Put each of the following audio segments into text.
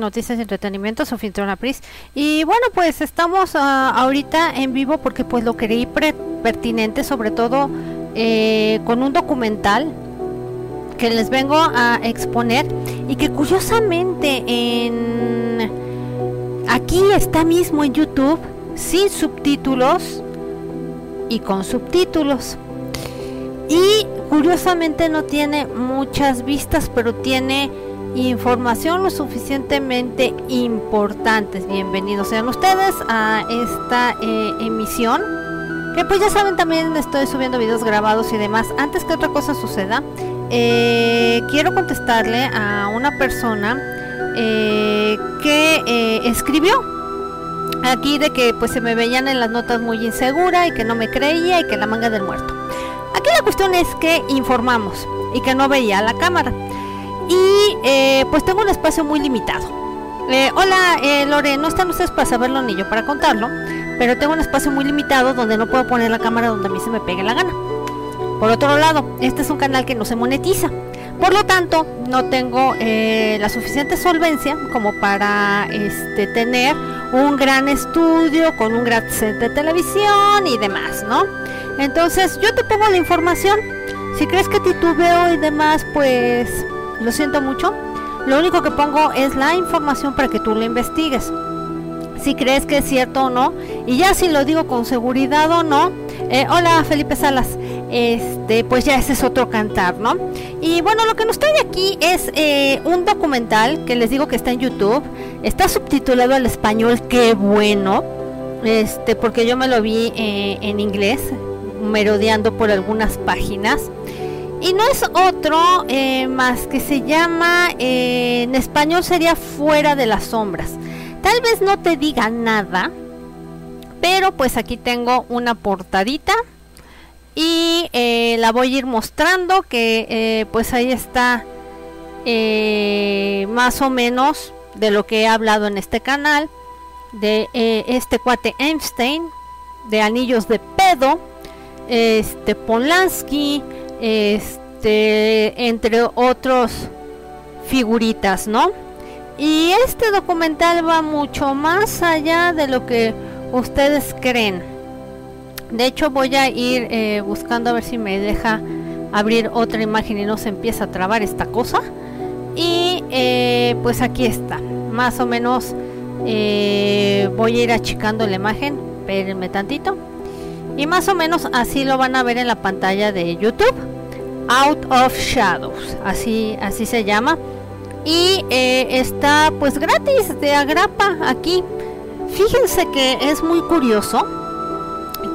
Noticias y Entretenimiento, Sofía Pris. Y bueno, pues estamos ah, ahorita en vivo porque pues lo creí pertinente, sobre todo eh, con un documental que les vengo a exponer y que curiosamente en aquí está mismo en YouTube sin subtítulos y con subtítulos. Y curiosamente no tiene muchas vistas, pero tiene información lo suficientemente importante. Bienvenidos sean ustedes a esta eh, emisión. Que pues ya saben también estoy subiendo videos grabados y demás. Antes que otra cosa suceda, eh, quiero contestarle a una persona eh, que escribió aquí de que pues se me veían en las notas muy insegura y que no me creía y que la manga del muerto. Aquí la cuestión es que informamos y que no veía la cámara. Y eh, pues tengo un espacio muy limitado. Eh, hola, eh, Lore, no están ustedes para saberlo ni yo para contarlo, pero tengo un espacio muy limitado donde no puedo poner la cámara donde a mí se me pegue la gana. Por otro lado, este es un canal que no se monetiza. Por lo tanto, no tengo eh, la suficiente solvencia como para este, tener un gran estudio con un gran set de televisión y demás, ¿no? Entonces, yo te pongo la información. Si crees que titubeo y demás, pues lo siento mucho. Lo único que pongo es la información para que tú la investigues. Si crees que es cierto o no. Y ya si lo digo con seguridad o no. Eh, hola Felipe Salas. Este, pues ya ese es otro cantar, ¿no? Y bueno, lo que nos trae aquí es eh, un documental que les digo que está en YouTube. Está subtitulado al español, qué bueno. Este, porque yo me lo vi eh, en inglés, merodeando por algunas páginas. Y no es otro más que se llama, en español sería Fuera de las Sombras. Tal vez no te diga nada, pero pues aquí tengo una portadita y eh, la voy a ir mostrando que pues ahí está más o menos de lo que he hablado en este canal de este cuate Einstein de Anillos de Pedo este Polanski este, entre otros figuritas, ¿no? Y este documental va mucho más allá de lo que ustedes creen. De hecho voy a ir eh, buscando a ver si me deja abrir otra imagen y no se empieza a trabar esta cosa. Y eh, pues aquí está. Más o menos eh, voy a ir achicando la imagen. Espérenme tantito. Y más o menos así lo van a ver en la pantalla de YouTube. Out of Shadows, así, así se llama. Y eh, está pues gratis de agrapa aquí. Fíjense que es muy curioso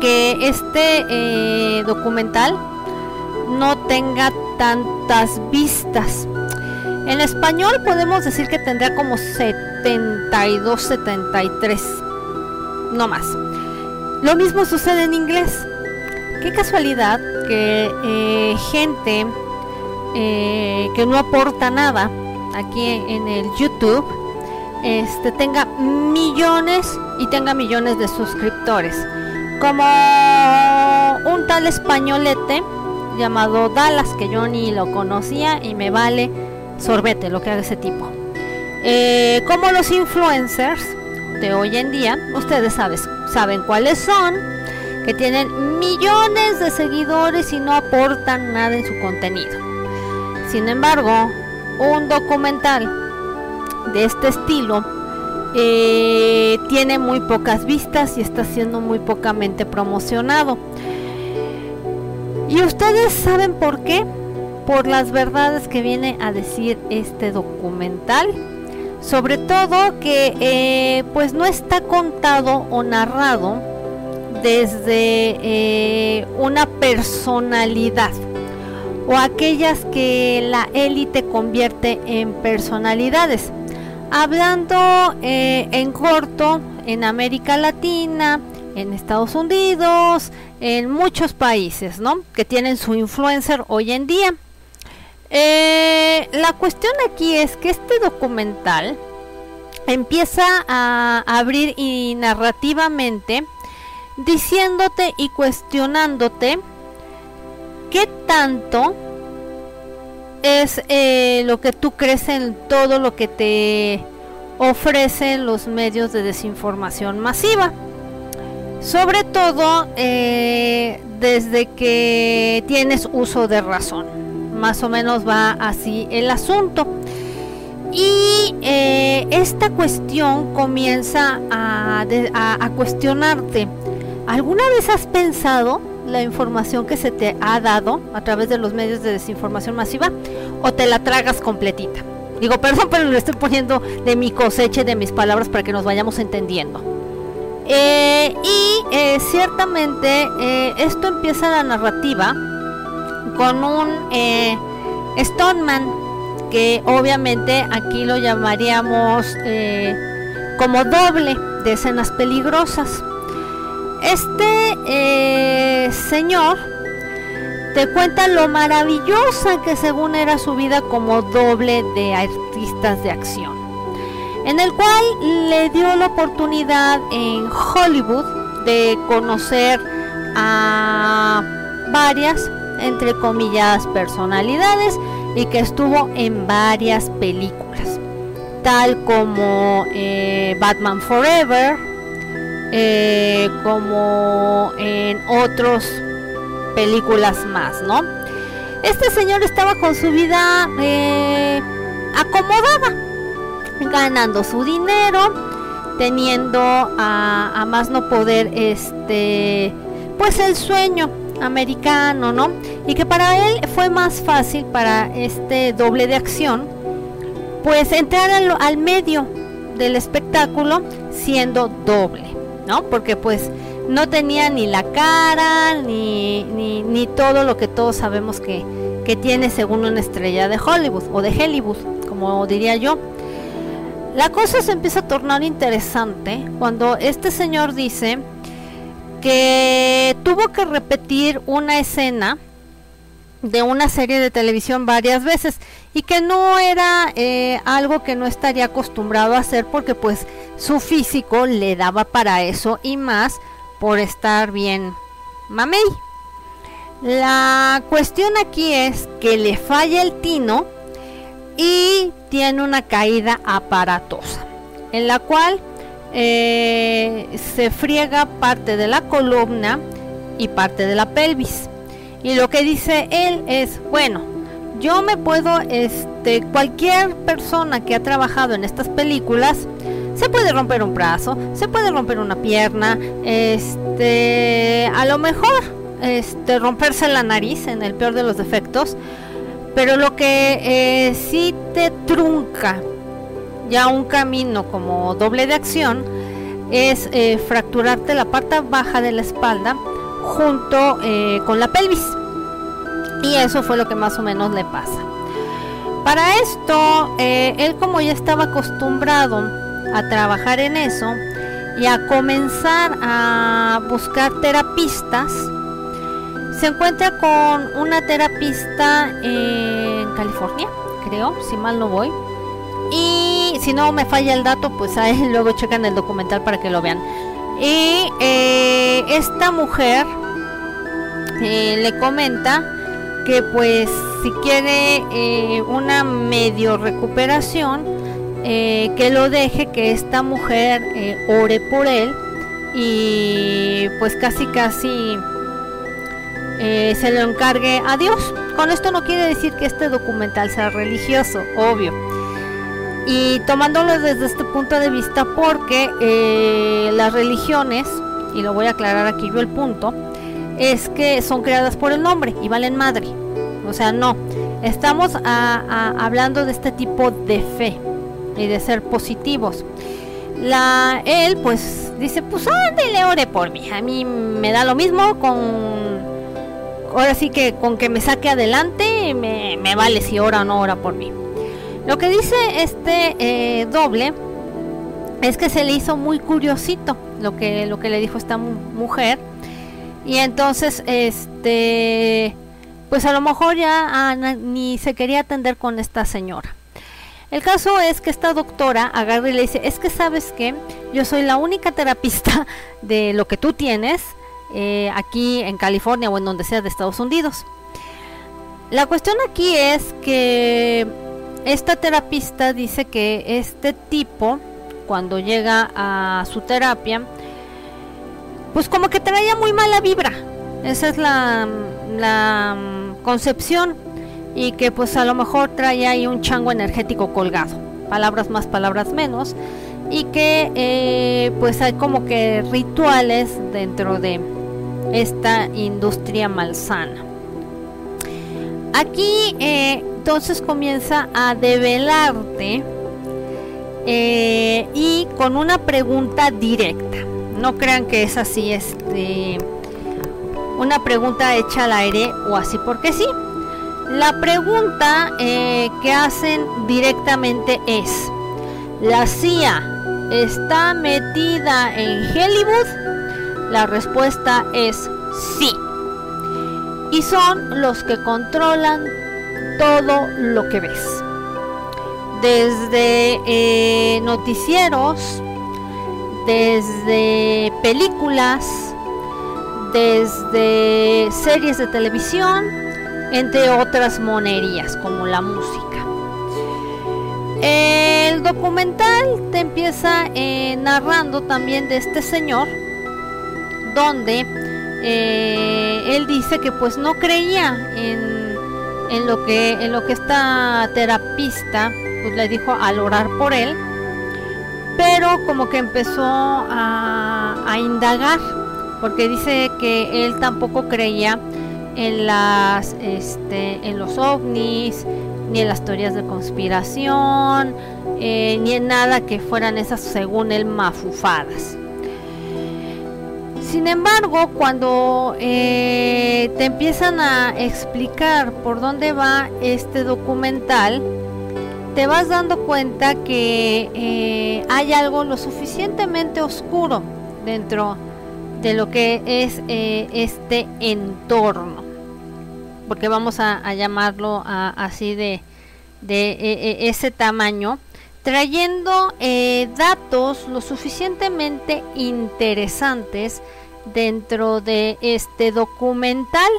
que este eh, documental no tenga tantas vistas. En español podemos decir que tendrá como 72, 73, no más. Lo mismo sucede en inglés. Qué casualidad que eh, gente que no aporta nada aquí en el YouTube este tenga millones y tenga millones de suscriptores como un tal españolete llamado Dallas que yo ni lo conocía y me vale sorbete lo que haga ese tipo eh, como los influencers de hoy en día ustedes saben, saben cuáles son que tienen millones de seguidores y no aportan nada en su contenido. Sin embargo, un documental de este estilo eh, tiene muy pocas vistas y está siendo muy pocamente promocionado. ¿Y ustedes saben por qué? Por las verdades que viene a decir este documental. Sobre todo que eh, pues no está contado o narrado desde eh, una personalidad o aquellas que la élite convierte en personalidades. Hablando eh, en corto, en América Latina, en Estados Unidos, en muchos países, ¿no? Que tienen su influencer hoy en día. Eh, la cuestión aquí es que este documental empieza a abrir y narrativamente diciéndote y cuestionándote qué tanto es eh, lo que tú crees en todo lo que te ofrecen los medios de desinformación masiva. Sobre todo eh, desde que tienes uso de razón. Más o menos va así el asunto. Y eh, esta cuestión comienza a, a cuestionarte. ¿Alguna vez has pensado la información que se te ha dado a través de los medios de desinformación masiva o te la tragas completita? Digo, perdón, pero lo estoy poniendo de mi cosecha de mis palabras para que nos vayamos entendiendo. Eh, y eh, ciertamente eh, esto empieza la narrativa con un Stoneman, que obviamente aquí lo llamaríamos como doble de escenas peligrosas. Este señor te cuenta lo maravillosa que según era su vida como doble de artistas de acción, en el cual le dio la oportunidad en Hollywood de conocer a varias, entre comillas, personalidades y que estuvo en varias películas, tal como eh, Batman Forever, eh, como en otros películas más, ¿no? Este señor estaba con su vida eh, acomodada, ganando su dinero, teniendo a, más no poder, este, pues el sueño americano, ¿no? Y que para él fue más fácil para este doble de acción, pues entrar al medio del espectáculo siendo doble, ¿no? Porque pues no tenía ni la cara, ni, ni, todo lo que todos sabemos que, que, tiene según una estrella de Hollywood o de Hollywood, como diría yo. La cosa se empieza a tornar interesante cuando este señor dice que tuvo que repetir una escena de una serie de televisión varias veces y que no era eh, algo que no estaría acostumbrado a hacer porque pues su físico le daba para eso y más por estar bien mamey. La cuestión aquí es que le falla el tino y tiene una caída aparatosa, en la cual eh, se friega parte de la columna y parte de la pelvis. Y lo que dice él es, bueno, yo me puedo, este, cualquier persona que ha trabajado en estas películas, se puede romper un brazo, se puede romper una pierna, este, a lo mejor, este, romperse la nariz en el peor de los defectos, pero lo que eh, sí te trunca ya un camino como doble de acción es eh, fracturarte la parte baja de la espalda junto eh, con la pelvis. Y eso fue lo que más o menos le pasa. Para esto, él como ya estaba acostumbrado a trabajar en eso y a comenzar a buscar terapistas. Se encuentra con una terapista en California, creo, si mal no voy. Y si no me falla el dato, pues ahí luego checan el documental para que lo vean. Y eh, esta mujer eh, le comenta que pues si quiere eh, una medio recuperación, que lo deje, que esta mujer ore por él y pues casi casi se lo encargue a Dios. Con esto no quiere decir que este documental sea religioso, obvio. Y tomándolo desde este punto de vista porque las religiones, y lo voy a aclarar aquí yo el punto, es que son creadas por el hombre y valen madre. O sea, no. Estamos hablando de este tipo de fe y de ser positivos. La, él pues dice, pues le ore por mí. A mí me da lo mismo con... Ahora sí que con que me saque adelante me, me vale si ora o no ora por mí. Lo que dice este eh, doble es que se le hizo muy curiosito lo que, lo que le dijo esta mujer. Y entonces, este, pues a lo mejor ya ni se quería atender con esta señora. El caso es que esta doctora agarra y le dice, es que sabes que yo soy la única terapista de lo que tú tienes eh, aquí en California o en donde sea de Estados Unidos. La cuestión aquí es que esta terapista dice que este tipo, cuando llega a su terapia, pues como que traía muy mala vibra. Esa es la, mm, concepción. Y que pues a lo mejor traía ahí un chango energético colgado. Palabras más, palabras menos. Y que eh, pues hay como que rituales dentro de esta industria malsana. Aquí eh, entonces comienza a develarte eh, y con una pregunta directa. No crean que es así, este, una pregunta hecha al aire o así porque sí. La pregunta eh, que hacen directamente es, ¿la CIA está metida en Hollywood? La respuesta es sí y son los que controlan todo lo que ves. Desde eh, noticieros, desde películas, desde series de televisión, entre otras monerías como la música. El documental te empieza eh, narrando también de este señor, donde eh, él dice que pues no creía en, en, lo que en lo que esta terapista pues le dijo al orar por él pero como que empezó a, indagar porque dice que él tampoco creía en las este, en los ovnis ni en las teorías de conspiración eh, ni en nada que fueran esas según él mafufadas sin embargo, cuando eh, te empiezan a explicar por dónde va este documental, te vas dando cuenta que eh, hay algo lo suficientemente oscuro dentro de lo que es eh, este entorno, porque vamos a, llamarlo así de, de ese tamaño, trayendo datos lo suficientemente interesantes dentro de este documental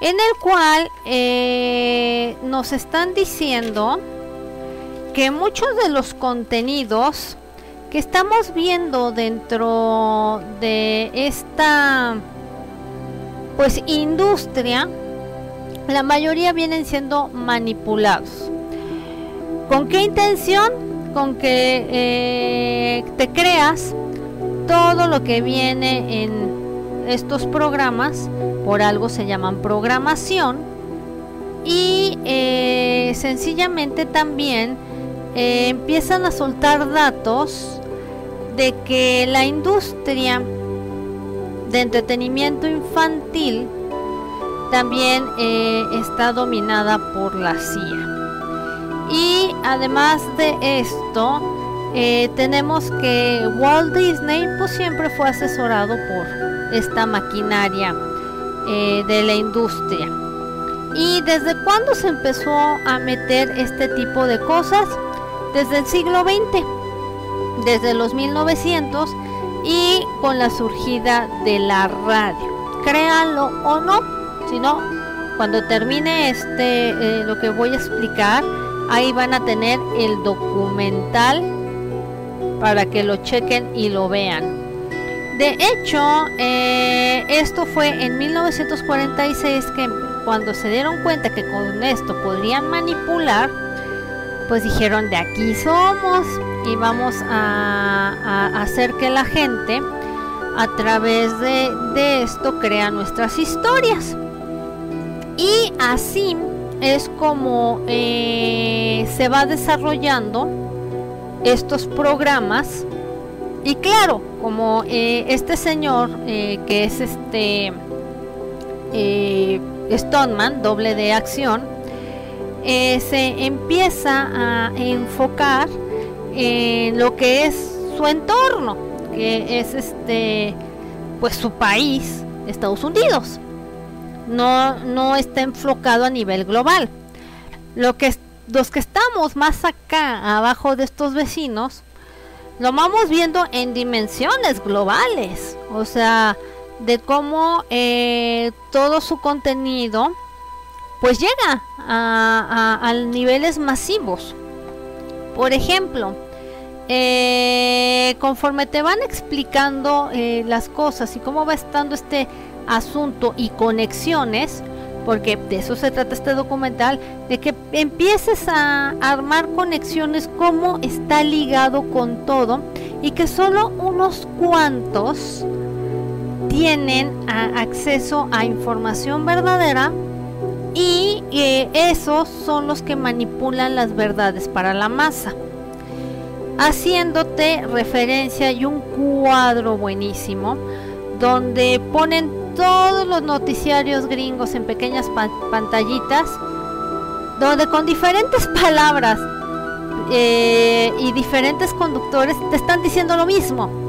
en el cual eh, nos están diciendo que muchos de los contenidos que estamos viendo dentro de esta pues industria la mayoría vienen siendo manipulados. Con qué intención con que eh, te creas todo lo que viene en estos programas, por algo se llaman programación, y eh, sencillamente también eh, empiezan a soltar datos de que la industria de entretenimiento infantil también eh, está dominada por la CIA. Y además de esto, eh, tenemos que Walt Disney pues siempre fue asesorado por esta maquinaria eh, de la industria. ¿Y desde cuándo se empezó a meter este tipo de cosas? Desde el siglo XX, desde los 1900 y con la surgida de la radio. Créanlo o no, si no, cuando termine este, eh, lo que voy a explicar, ahí van a tener el documental para que lo chequen y lo vean. De hecho, eh, esto fue en 1946 que cuando se dieron cuenta que con esto podrían manipular, pues dijeron de aquí somos y vamos a, hacer que la gente a través de, esto crea nuestras historias. Y así es como eh, se va desarrollando estos programas y claro, como eh, este señor eh, que es este eh, Stoneman, doble de acción, se empieza a enfocar en lo que es su entorno, que es este pues su país, Estados Unidos. no, no está enfocado a nivel global. Lo que, los que estamos más acá, abajo de estos vecinos, lo vamos viendo en dimensiones globales. O sea, de cómo eh, todo su contenido pues llega a, niveles masivos. Por ejemplo, eh, conforme te van explicando eh, las cosas y cómo va estando este asunto y conexiones, porque de eso se trata este documental, de que empieces a armar conexiones, cómo está ligado con todo y que solo unos cuantos tienen acceso a información verdadera y esos son los que manipulan las verdades para la masa haciéndote referencia y un cuadro buenísimo donde ponen todos los noticiarios gringos en pequeñas pantallitas donde con diferentes palabras eh, y diferentes conductores te están diciendo lo mismo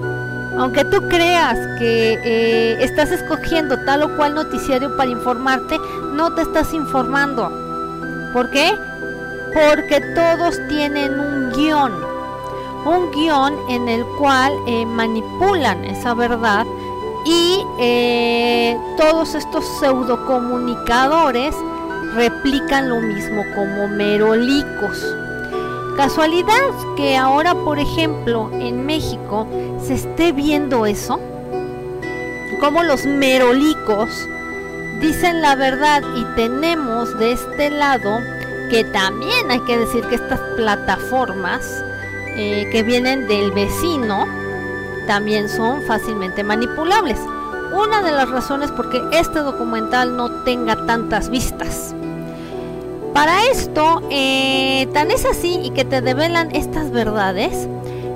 aunque tú creas que eh, estás escogiendo tal o cual noticiario para informarte, no te estás informando. ¿Por qué? Porque todos tienen un guion. Un guion en el cual eh, manipulan esa verdad y eh, todos estos pseudocomunicadores replican lo mismo como merolicos. Casualidad que ahora, por ejemplo, en México se esté viendo eso, como los merolicos dicen la verdad y tenemos de este lado que también hay que decir que estas plataformas eh, que vienen del vecino también son fácilmente manipulables. Una de las razones por qué este documental no tenga tantas vistas para esto, eh, tan es así y que te develan estas verdades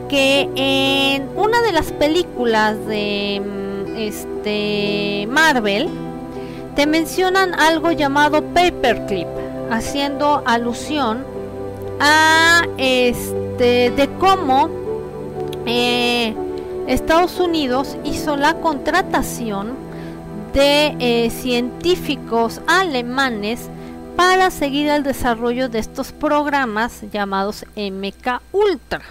que en una de las películas de mm, este Marvel te mencionan algo llamado paperclip, haciendo alusión a este de cómo eh, Estados Unidos hizo la contratación de eh, científicos alemanes para seguir el desarrollo de estos programas llamados MK Ultra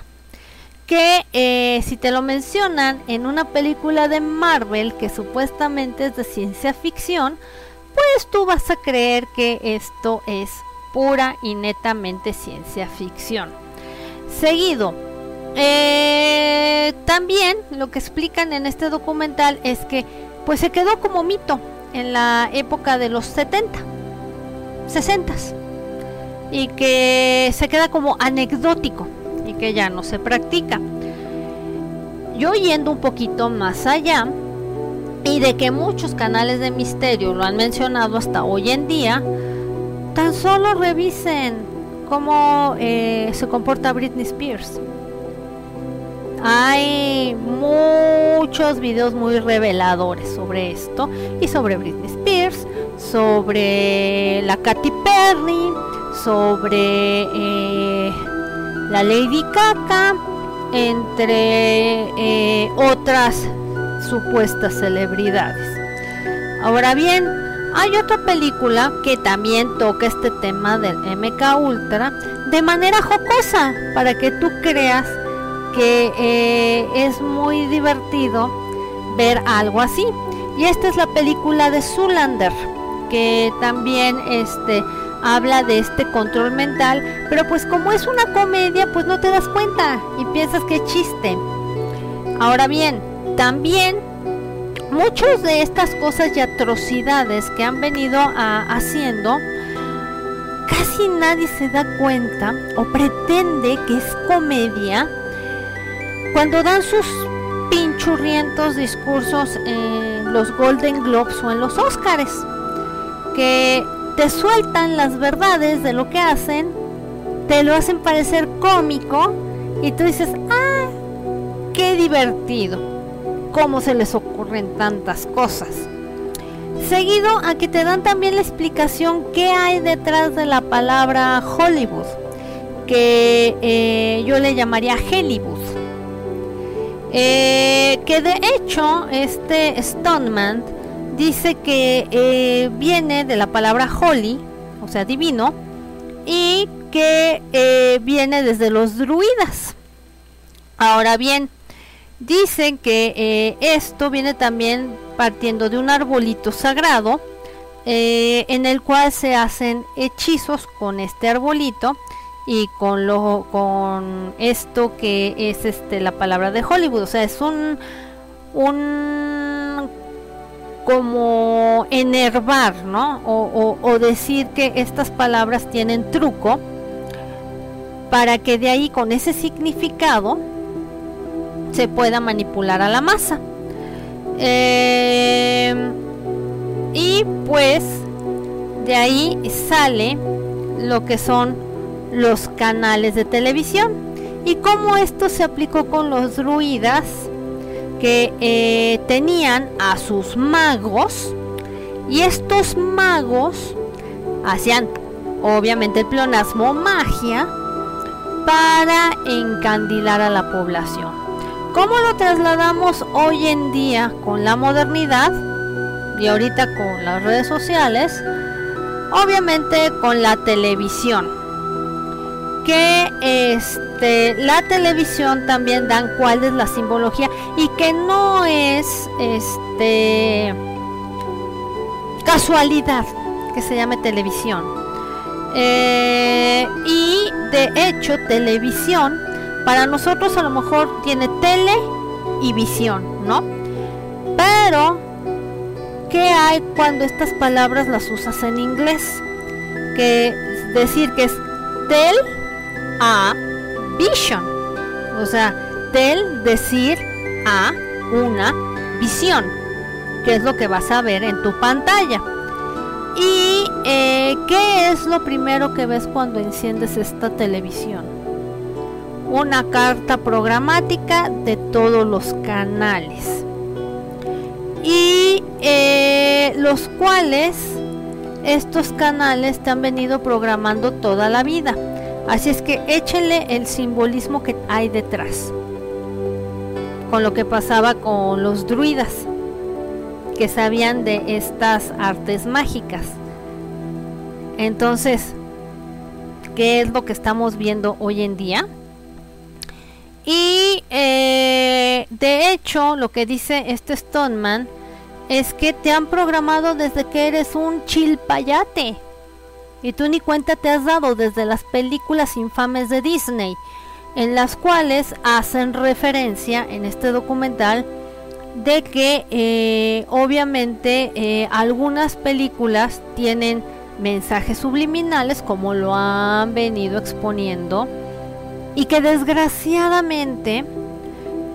que eh, si te lo mencionan en una película de Marvel que supuestamente es de ciencia ficción, pues tú vas a creer que esto es pura y netamente ciencia ficción. Seguido, eh, también lo que explican en este documental es que pues se quedó como mito en la época de los 70 60 y que se queda como anecdótico y que ya no se practica. Yo yendo un poquito más allá y de que muchos canales de misterio lo han mencionado hasta hoy en día, tan solo revisen cómo eh, se comporta Britney Spears. Hay muchos videos muy reveladores sobre esto y sobre Britney Spears, sobre la Katy Perry, sobre eh, la Lady Gaga, entre eh, otras supuestas celebridades. Ahora bien, hay otra película que también toca este tema del MK Ultra de manera jocosa para que tú creas que eh, es muy divertido ver algo así. Y esta es la película de Zulander que también este habla de este control mental, pero pues como es una comedia, pues no te das cuenta y piensas que es chiste. Ahora bien, también muchos de estas cosas y atrocidades que han venido haciendo, casi nadie se da cuenta o pretende que es comedia cuando dan sus pinchurrientos discursos en los Golden Globes o en los Oscars que te sueltan las verdades de lo que hacen, te lo hacen parecer cómico y tú dices, ah, qué divertido, cómo se les ocurren tantas cosas. Seguido a que te dan también la explicación qué hay detrás de la palabra Hollywood, que eh, yo le llamaría Hollywood. Eh, que de hecho este Stoneman dice que eh, viene de la palabra holy, o sea, divino, y que eh, viene desde los druidas. Ahora bien, dicen que esto viene también partiendo de un arbolito sagrado, en el cual se hacen hechizos con este arbolito y con lo con esto que es este la palabra de Hollywood, o sea, es un un como enervar, ¿no? O, decir que estas palabras tienen truco para que de ahí con ese significado se pueda manipular a la masa. Em, y pues de ahí sale lo que son los canales de televisión. Y cómo esto se aplicó con los druidas que eh, tenían a sus magos y estos magos hacían obviamente el pleonasmo magia para encandilar a la población. ¿Cómo lo trasladamos hoy en día con la modernidad y ahorita con las redes sociales? Obviamente con la televisión. Que este la televisión también dan cuál es la simbología y que no es este casualidad que se llame televisión. Eh, y de hecho, televisión para nosotros a lo mejor tiene tele y visión, ¿no? Pero, ¿qué hay cuando estas palabras las usas en inglés? Que decir que es tel a vision. O sea, tel decir a una visión, que es lo que vas a ver en tu pantalla. ¿Y eh, qué es lo primero que ves cuando enciendes esta televisión? Una carta programática de todos los canales. Y eh, los cuales estos canales te han venido programando toda la vida. Así es que échenle el simbolismo que hay detrás con lo que pasaba con los druidas, que sabían de estas artes mágicas. Entonces, ¿qué es lo que estamos viendo hoy en día? Y eh, de hecho, lo que dice este Stoneman es que te han programado desde que eres un chilpayate. Y tú ni cuenta te has dado desde las películas infames de Disney en las cuales hacen referencia en este documental de que eh, obviamente eh, algunas películas tienen mensajes subliminales como lo han venido exponiendo y que desgraciadamente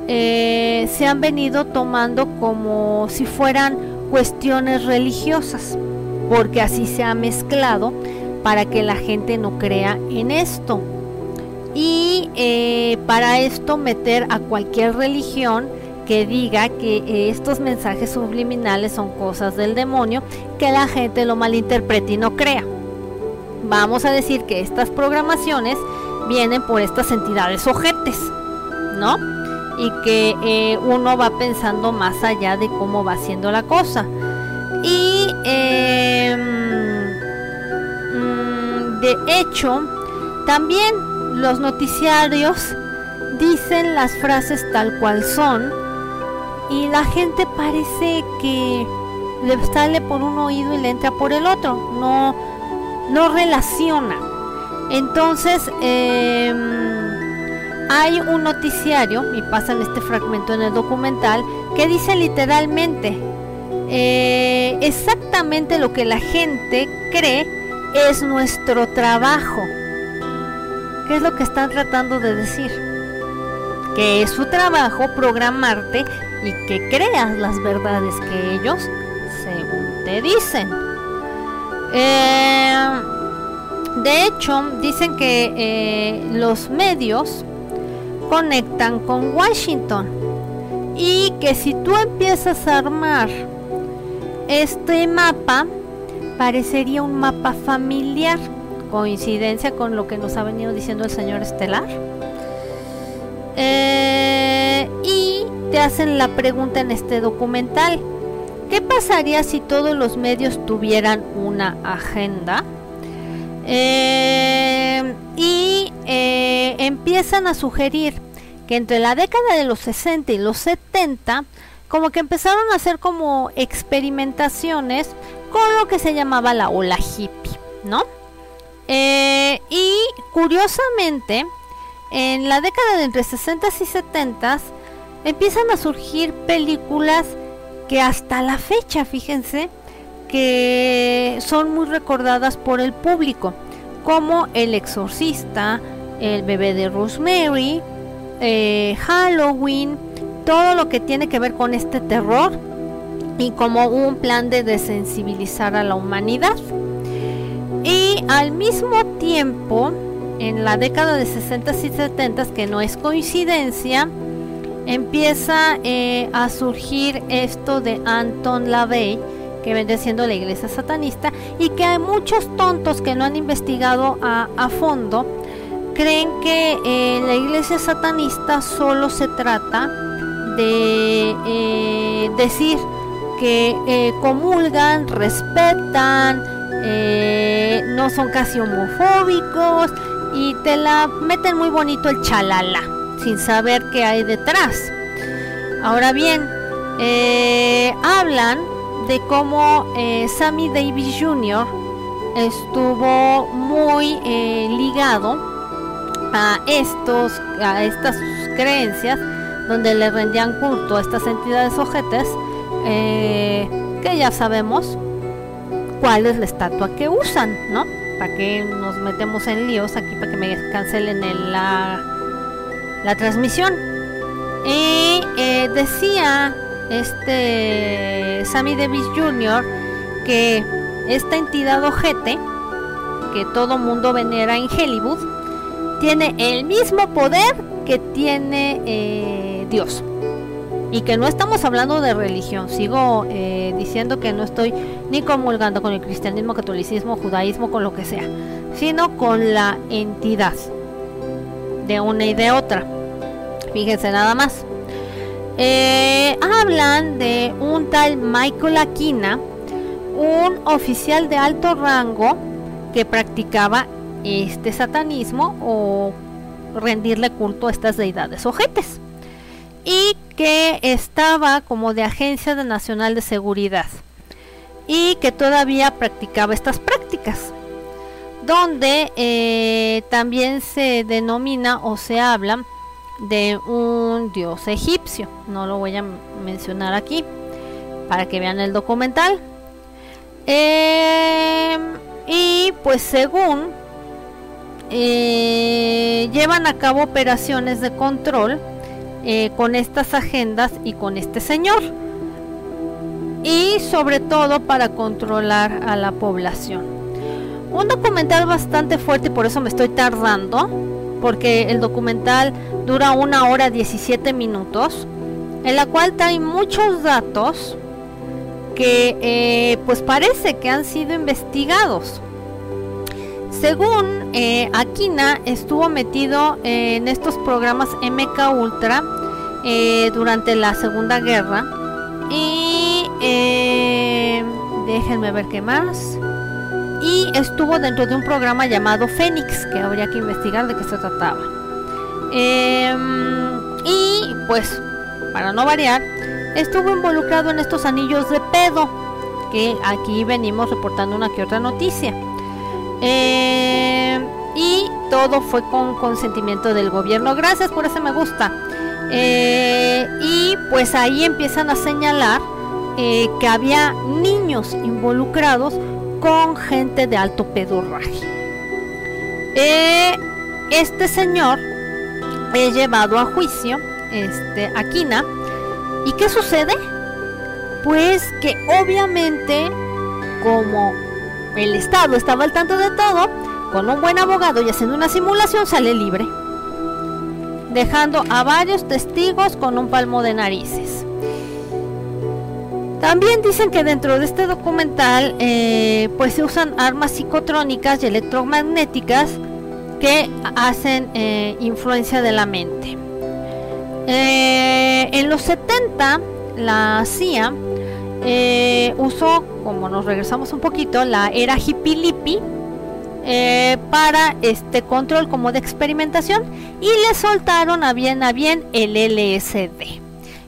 eh, se han venido tomando como si fueran cuestiones religiosas porque así se ha mezclado para que la gente no crea en esto y eh, para esto meter a cualquier religión que diga que eh, estos mensajes subliminales son cosas del demonio, que la gente lo malinterprete y no crea. Vamos a decir que estas programaciones vienen por estas entidades ojetes, ¿no? Y que eh, uno va pensando más allá de cómo va siendo la cosa. De hecho, también los noticiarios dicen las frases tal cual son y la gente parece que le sale por un oído y le entra por el otro, no, no relaciona. Entonces, em, hay un noticiario, y pasan este fragmento en el documental, que dice literalmente, eh, exactamente lo que la gente cree es nuestro trabajo. ¿Qué es lo que están tratando de decir? Que es su trabajo programarte y que creas las verdades que ellos, según te dicen. Eh, de hecho, dicen que eh, los medios conectan con Washington y que si tú empiezas a armar este mapa, parecería un mapa familiar coincidencia con lo que nos ha venido diciendo el señor Estelar. Eh, y te hacen la pregunta en este documental, ¿Qué pasaría si todos los medios tuvieran una agenda? Eh, y eh, empiezan a sugerir que entre la década de los 60 y los 70, como que empezaron a hacer como experimentaciones con lo que se llamaba la ola hippie, ¿no? Eh, y curiosamente, en la década de entre 60 y 70 empiezan a surgir películas que hasta la fecha, fíjense, que son muy recordadas por el público, como El Exorcista, El bebé de Rosemary, eh, Halloween, todo lo que tiene que ver con este terror y como un plan de desensibilizar a la humanidad. Y al mismo tiempo, en la década de 60 y 70, que no es coincidencia, empieza eh, a surgir esto de Anton LaVey, que vende siendo la iglesia satanista, y que hay muchos tontos que no han investigado a, fondo, creen que eh, la iglesia satanista solo se trata de eh, decir que comulgan, respetan, no son casi homofóbicos y te la meten muy bonito el chalala sin saber qué hay detrás. Ahora bien, eh, hablan de cómo eh, Sammy Davis Jr. estuvo muy eh, ligado a estos, a estas creencias, donde le rendían culto a estas entidades ojetes, que ya sabemos cuál es la estatua que usan, ¿no? ¿Para que nos metemos en líos aquí para que me cancelen en la la transmisión. Y eh, decía este Sammy Davis Jr. que esta entidad ojete que todo mundo venera en Hollywood tiene el mismo poder que tiene eh, Dios. Y que no estamos hablando de religión. Sigo eh, diciendo que no estoy ni comulgando con el cristianismo, catolicismo, judaísmo, con lo que sea. Sino con la entidad de una y de otra. Fíjense nada más. Eh, hablan de un tal Michael Aquina, un oficial de alto rango que practicaba este satanismo o rendirle culto a estas deidades ojetes y que estaba como de agencia nacional de seguridad y que todavía practicaba estas prácticas donde eh, también se denomina o se habla de un dios egipcio. No lo voy a mencionar aquí para que vean el documental. Em, y pues según eh, llevan a cabo operaciones de control eh, con estas agendas y con este señor. Y sobre todo para controlar a la población. Un documental bastante fuerte y por eso me estoy tardando, porque el documental dura una hora 17 minutos, en la cual trae muchos datos que eh, pues parece que han sido investigados. Según eh, Aquina estuvo metido en estos programas MK Ultra eh, durante la Segunda Guerra y déjenme ver qué más y estuvo dentro de un programa llamado Fénix, que habría que investigar de qué se trataba. Em, y pues, para no variar, estuvo involucrado en estos anillos de pedo, que aquí venimos reportando una que otra noticia. Em, y todo fue con consentimiento del gobierno. Gracias por ese me gusta. Eh, y pues ahí empiezan a señalar eh, que había niños involucrados con gente de alto pedorraje. Eh, este señor es llevado a juicio, este, Aquina, ¿y qué sucede? Pues que obviamente, como el Estado estaba al tanto de todo, con un buen abogado y haciendo una simulación sale libre, dejando a varios testigos con un palmo de narices. También dicen que dentro de este documental eh, pues se usan armas psicotrónicas y electromagnéticas que hacen eh, influencia de la mente. Eh, en los 70 la CIA eh, usó, como nos regresamos un poquito, la era hippie eh, para este control como de experimentación y le soltaron a bien a bien el LSD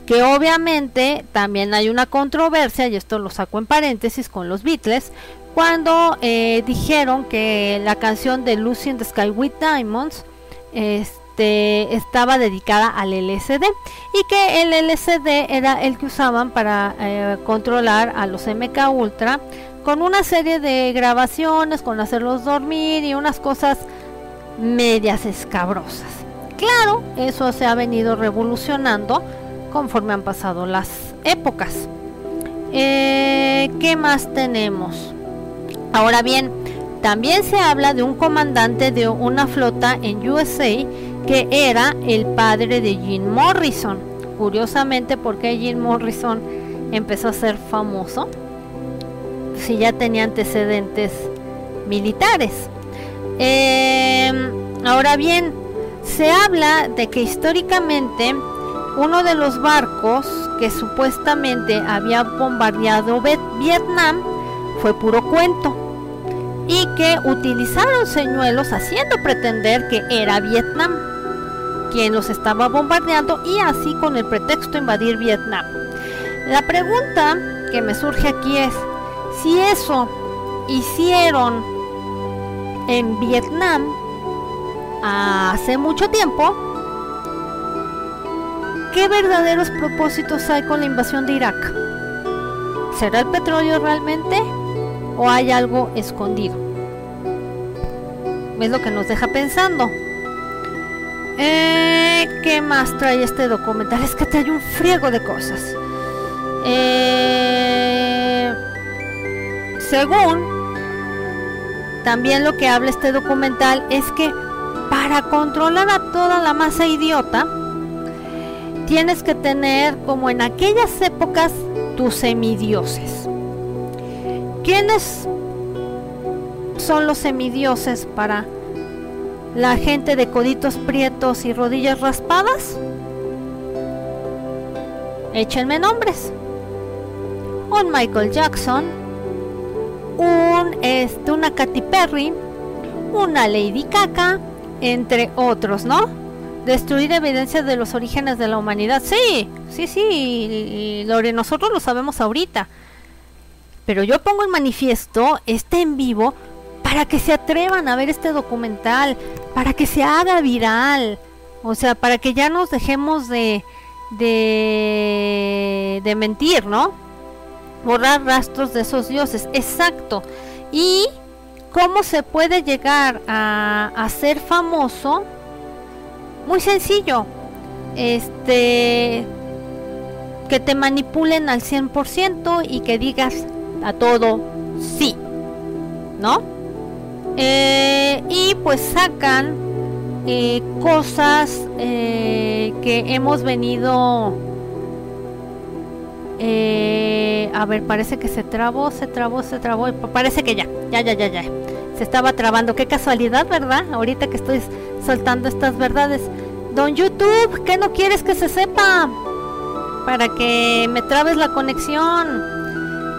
que obviamente también hay una controversia y esto lo saco en paréntesis con los Beatles cuando eh, dijeron que la canción de Lucy in the Sky with Diamonds este, estaba dedicada al LSD y que el LSD era el que usaban para eh, controlar a los MK Ultra con una serie de grabaciones, con hacerlos dormir y unas cosas medias escabrosas. Claro, eso se ha venido revolucionando conforme han pasado las épocas. Eh, ¿Qué más tenemos? Ahora bien, también se habla de un comandante de una flota en USA que era el padre de Jim Morrison. Curiosamente, ¿por qué Jim Morrison empezó a ser famoso? Si ya tenía antecedentes militares. Em, ahora bien, se habla de que históricamente uno de los barcos que supuestamente había bombardeado Vietnam fue puro cuento y que utilizaron señuelos haciendo pretender que era Vietnam quien los estaba bombardeando y así con el pretexto invadir Vietnam. La pregunta que me surge aquí es, si eso hicieron en Vietnam hace mucho tiempo, ¿qué verdaderos propósitos hay con la invasión de Irak? ¿Será el petróleo realmente? O hay algo escondido. Es lo que nos deja pensando. Eh, ¿Qué más trae este documental? Es que trae un friego de cosas. Eh, según también lo que habla este documental es que para controlar a toda la masa idiota, tienes que tener como en aquellas épocas tus semidioses. ¿Quiénes son los semidioses para la gente de coditos prietos y rodillas raspadas? Échenme nombres. Un Michael Jackson, un este, una Katy Perry, una Lady Caca, entre otros, ¿no? Destruir evidencia de los orígenes de la humanidad. Sí, sí, sí, Lore, nosotros lo sabemos ahorita. Pero yo pongo el manifiesto, este en vivo, para que se atrevan a ver este documental, para que se haga viral, o sea, para que ya nos dejemos de, de, de mentir, ¿no? Borrar rastros de esos dioses, exacto. Y cómo se puede llegar a, a ser famoso, muy sencillo. Este, que te manipulen al 100% y que digas, a todo sí, ¿no? Eh, y pues sacan eh, cosas eh, que hemos venido a ver parece que se trabó se trabó se trabó parece que ya ya ya ya ya se estaba trabando. Qué casualidad verdad ahorita que estoy soltando estas verdades. Don YouTube ¿qué no quieres que se sepa para que me trabes la conexión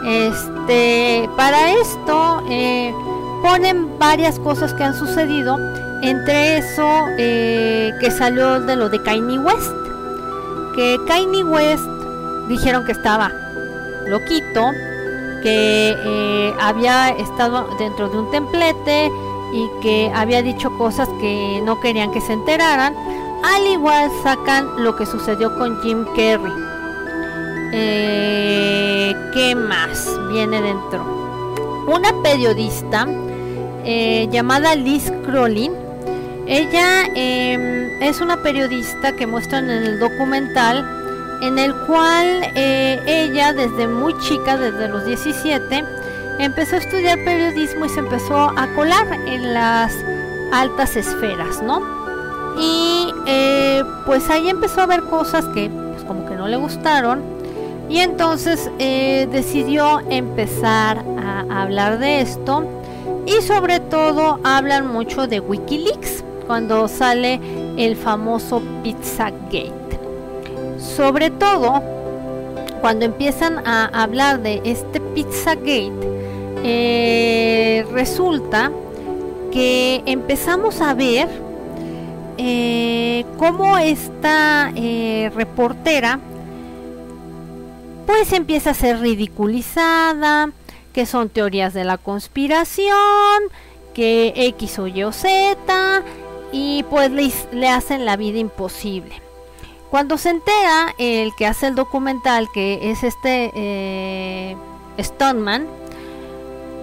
este, para esto eh, ponen varias cosas que han sucedido, entre eso eh, que salió de lo de Kanye West, que Kanye West dijeron que estaba loquito, que eh, había estado dentro de un templete y que había dicho cosas que no querían que se enteraran. Al igual sacan lo que sucedió con Jim Carrey eh, ¿Qué más viene dentro? Una periodista eh, llamada Liz Crolin. Ella em, es una periodista que muestran en el documental en el cual eh, ella desde muy chica, desde los 17, empezó a estudiar periodismo y se empezó a colar en las altas esferas, ¿no? Y pues ahí empezó a ver cosas que pues como que no le gustaron y entonces eh, decidió empezar a hablar de esto y sobre todo hablan mucho de Wikileaks cuando sale el famoso Pizzagate. Sobre todo cuando empiezan a hablar de este Pizzagate, eh, resulta que empezamos a ver eh, cómo esta eh, reportera pues empieza a ser ridiculizada, que son teorías de la conspiración, que X o Y o Z, y pues le, hacen la vida imposible. Cuando se entera el que hace el documental, que es este eh, Stoneman,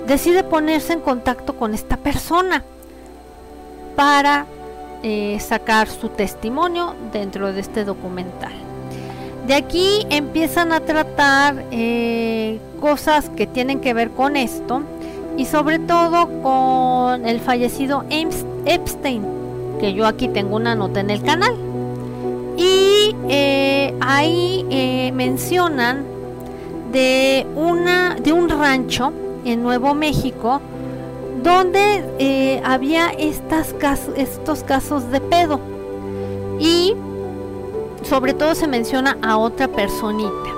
decide ponerse en contacto con esta persona para eh, sacar su testimonio dentro de este documental. De aquí empiezan a tratar eh, cosas que tienen que ver con esto y sobre todo con el fallecido Epstein, que yo aquí tengo una nota en el canal. Y eh, ahí eh, mencionan de, una, de un rancho en Nuevo México donde había estas estos casos de pedo. Y sobre todo se menciona a otra personita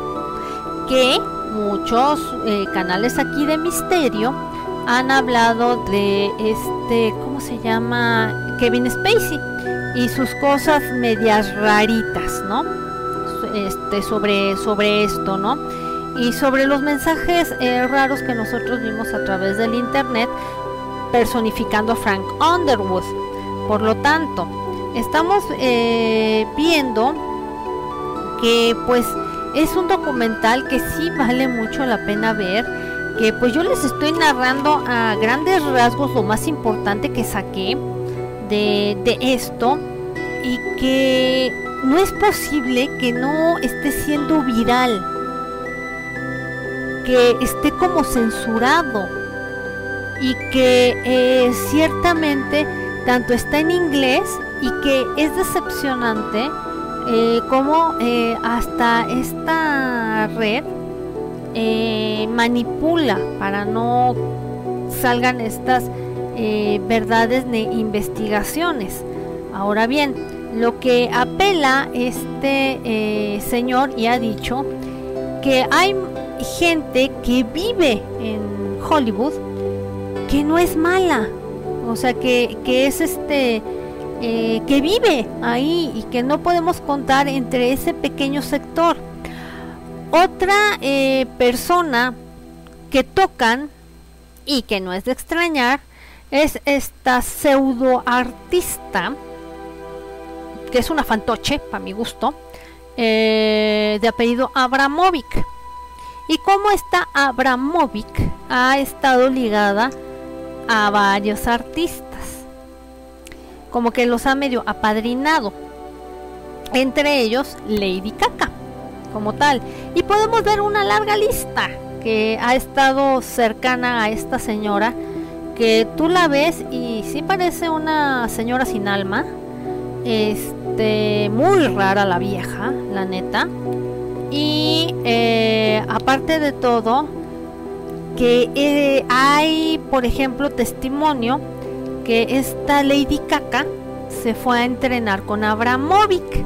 que muchos eh, canales aquí de misterio han hablado de este, ¿cómo se llama? Kevin Spacey y sus cosas medias raritas, ¿no? Este, sobre, sobre esto, ¿no? Y sobre los mensajes eh, raros que nosotros vimos a través del internet personificando a Frank Underwood. Por lo tanto, estamos eh, viendo que pues es un documental que sí vale mucho la pena ver, que pues yo les estoy narrando a grandes rasgos lo más importante que saqué de, de esto y que no es posible que no esté siendo viral, que esté como censurado y que eh, ciertamente tanto está en inglés y que es decepcionante eh, cómo eh, hasta esta red eh, manipula para no salgan estas eh, verdades de investigaciones. Ahora bien, lo que apela este señor y ha dicho que hay gente que vive en Hollywood que no es mala, o sea que, que es este eh, que vive ahí y que no podemos contar entre ese pequeño sector. Otra eh, persona que tocan y que no es de extrañar es esta pseudo artista que es una fantoche para mi gusto eh, de apellido Abramovic y cómo esta Abramovic ha estado ligada a varios artistas como que los ha medio apadrinado. Entre ellos Lady Caca, como tal. Y podemos ver una larga lista que ha estado cercana a esta señora, que tú la ves y sí parece una señora sin alma. Este, muy rara la vieja, la neta. Y eh, aparte de todo, que eh, hay, por ejemplo, testimonio que esta Lady Caca se fue a entrenar con Abramovic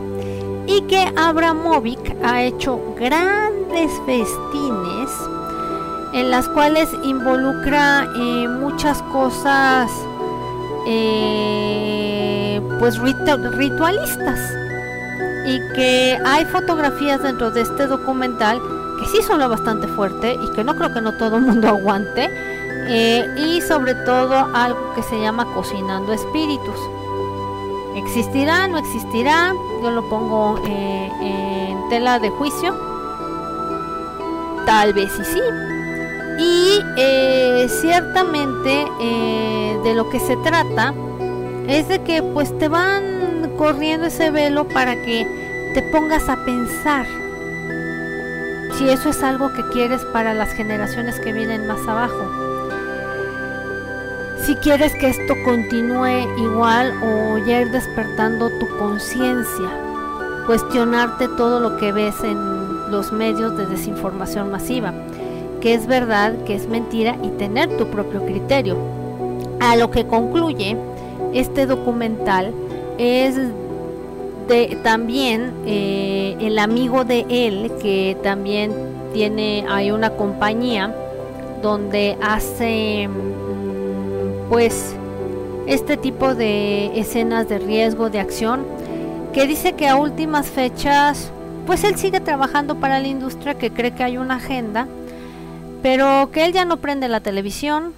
y que Abramovic ha hecho grandes festines en las cuales involucra eh, muchas cosas eh, pues ritualistas. Y que hay fotografías dentro de este documental que sí lo bastante fuerte y que no creo que no todo el mundo aguante eh, y sobre todo algo que se llama cocinando espíritus. ¿Existirá? ¿No existirá? Yo lo pongo eh, en tela de juicio. Tal vez y sí. Y eh, ciertamente de lo que se trata es de que pues te van corriendo ese velo para que te pongas a pensar si eso es algo que quieres para las generaciones que vienen más abajo si quieres que esto continúe igual o ya ir despertando tu conciencia, cuestionarte todo lo que ves en los medios de desinformación masiva, que es verdad, que es mentira y tener tu propio criterio. A lo que concluye este documental es de, también eh, el amigo de él, que también tiene, hay una compañía donde hace pues este tipo de escenas de riesgo, de acción, que dice que a últimas fechas, pues él sigue trabajando para la industria, que cree que hay una agenda, pero que él ya no prende la televisión,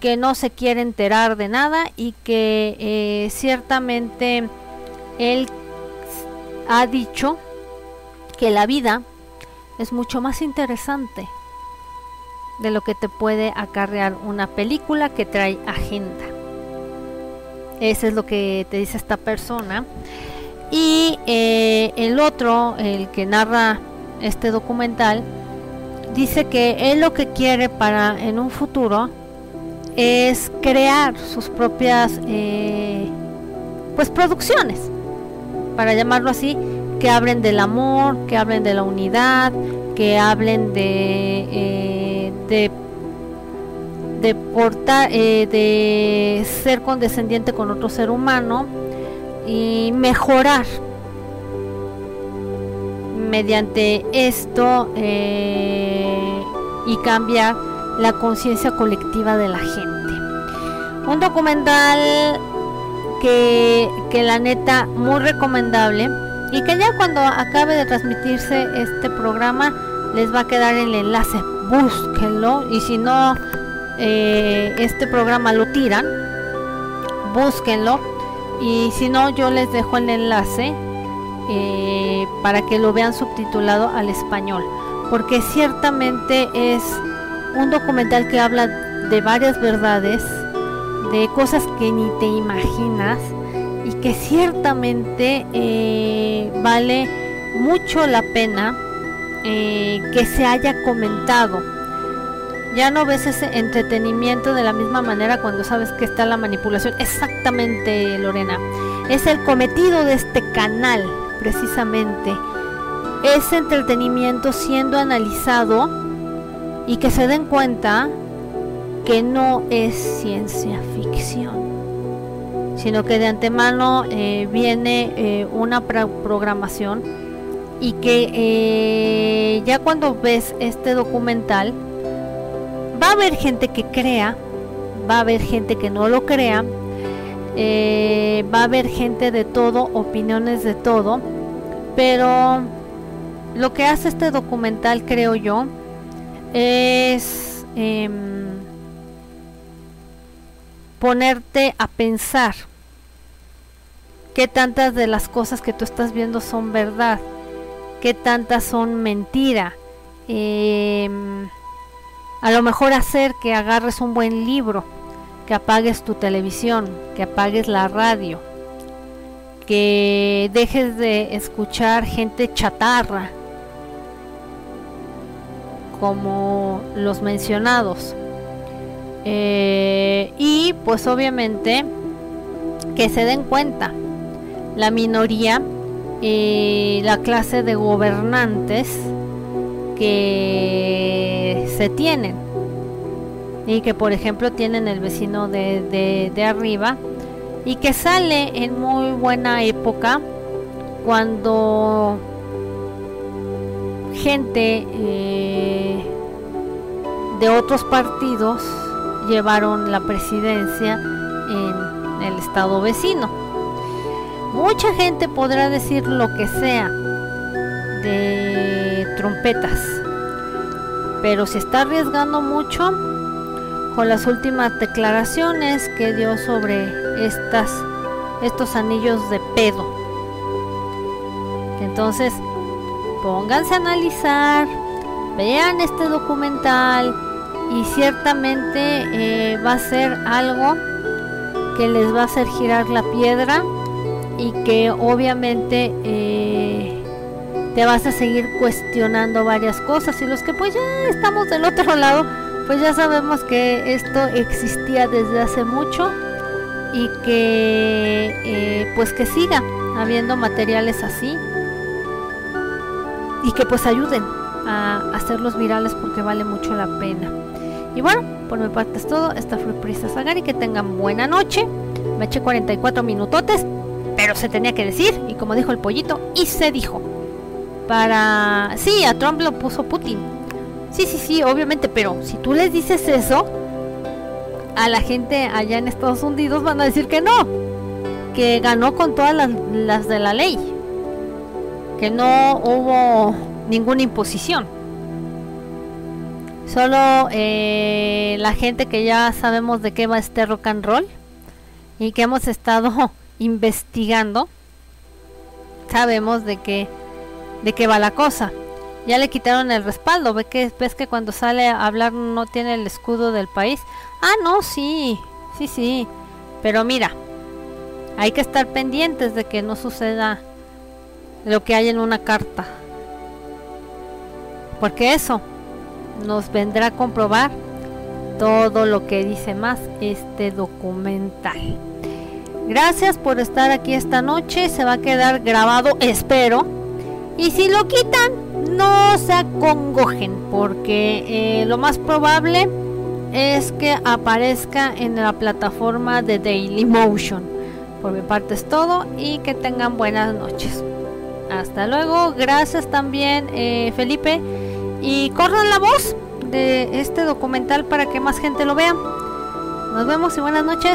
que no se quiere enterar de nada y que eh, ciertamente él ha dicho que la vida es mucho más interesante de lo que te puede acarrear una película que trae agenda. Eso es lo que te dice esta persona. Y eh, el otro, el que narra este documental, dice que él lo que quiere para en un futuro es crear sus propias eh, pues producciones, para llamarlo así, que hablen del amor, que hablen de la unidad, que hablen de eh, de de portar, eh, de ser condescendiente con otro ser humano y mejorar mediante esto eh, y cambiar la conciencia colectiva de la gente. Un documental que, que la neta muy recomendable y que ya cuando acabe de transmitirse este programa les va a quedar el enlace. Búsquenlo y si no eh, este programa lo tiran, búsquenlo y si no yo les dejo el enlace eh, para que lo vean subtitulado al español porque ciertamente es un documental que habla de varias verdades de cosas que ni te imaginas y que ciertamente eh, vale mucho la pena que se haya comentado ya no ves ese entretenimiento de la misma manera cuando sabes que está la manipulación. Exactamente, Lorena. Es el cometido de este canal, precisamente. Ese entretenimiento siendo analizado y que se den cuenta que no es ciencia ficción, sino que de antemano eh, viene eh, una programación y que eh, ya cuando ves este documental, va a haber gente que crea, va a haber gente que no lo crea, eh, va a haber gente de todo, opiniones de todo, pero lo que hace este documental, creo yo, es em, ponerte a pensar qué tantas de las cosas que tú estás viendo son verdad, qué tantas son mentira. Em, a lo mejor hacer que agarres un buen libro, que apagues tu televisión, que apagues la radio, que dejes de escuchar gente chatarra, como los mencionados. Eh, y pues obviamente que se den cuenta la minoría, y la clase de gobernantes, que se tienen y que por ejemplo tienen el vecino de, de, arriba y que sale en muy buena época cuando gente eh, de otros partidos llevaron la presidencia en el estado vecino. Mucha gente podrá decir lo que sea de trompetas. Pero se está arriesgando mucho con las últimas declaraciones que dio sobre estas estos anillos de pedo. Entonces, pónganse a analizar, vean este documental y ciertamente eh, va a ser algo que les va a hacer girar la piedra y que obviamente eh, te vas a seguir cuestionando varias cosas y los que pues ya estamos del otro lado, pues ya sabemos que esto existía desde hace mucho y que eh, pues que siga habiendo materiales así y que pues ayuden a hacerlos virales porque vale mucho la pena. Y bueno, por mi parte es todo. Esta fue Prisa Sagari. Que tengan buena noche. Me eché 44 minutotes pero se tenía que decir, y como dijo el pollito, y se dijo. Para... Sí, a Trump lo puso Putin. Sí, sí, sí, obviamente, pero si tú les dices eso, a la gente allá en Estados Unidos van a decir que no, que ganó con todas las, de la ley, que no hubo ninguna imposición. Solo eh, la gente que ya sabemos de qué va este rock and roll y que hemos estado investigando, sabemos de qué, de qué va la cosa. Ya le quitaron el respaldo, ¿Ves que, ves que cuando sale a hablar no tiene el escudo del país. Ah, no, sí, sí, sí. Pero mira, hay que estar pendientes de que no suceda lo que hay en una carta. Porque eso nos vendrá a comprobar todo lo que dice más este documental. Gracias por estar aquí esta noche. Se va a quedar grabado, espero. Y si lo quitan, no se acongojen, porque eh, lo más probable es que aparezca en la plataforma de Daily Motion. Por mi parte es todo y que tengan buenas noches. Hasta luego. Gracias también eh, Felipe. Y corran la voz de este documental para que más gente lo vea. Nos vemos y buenas noches.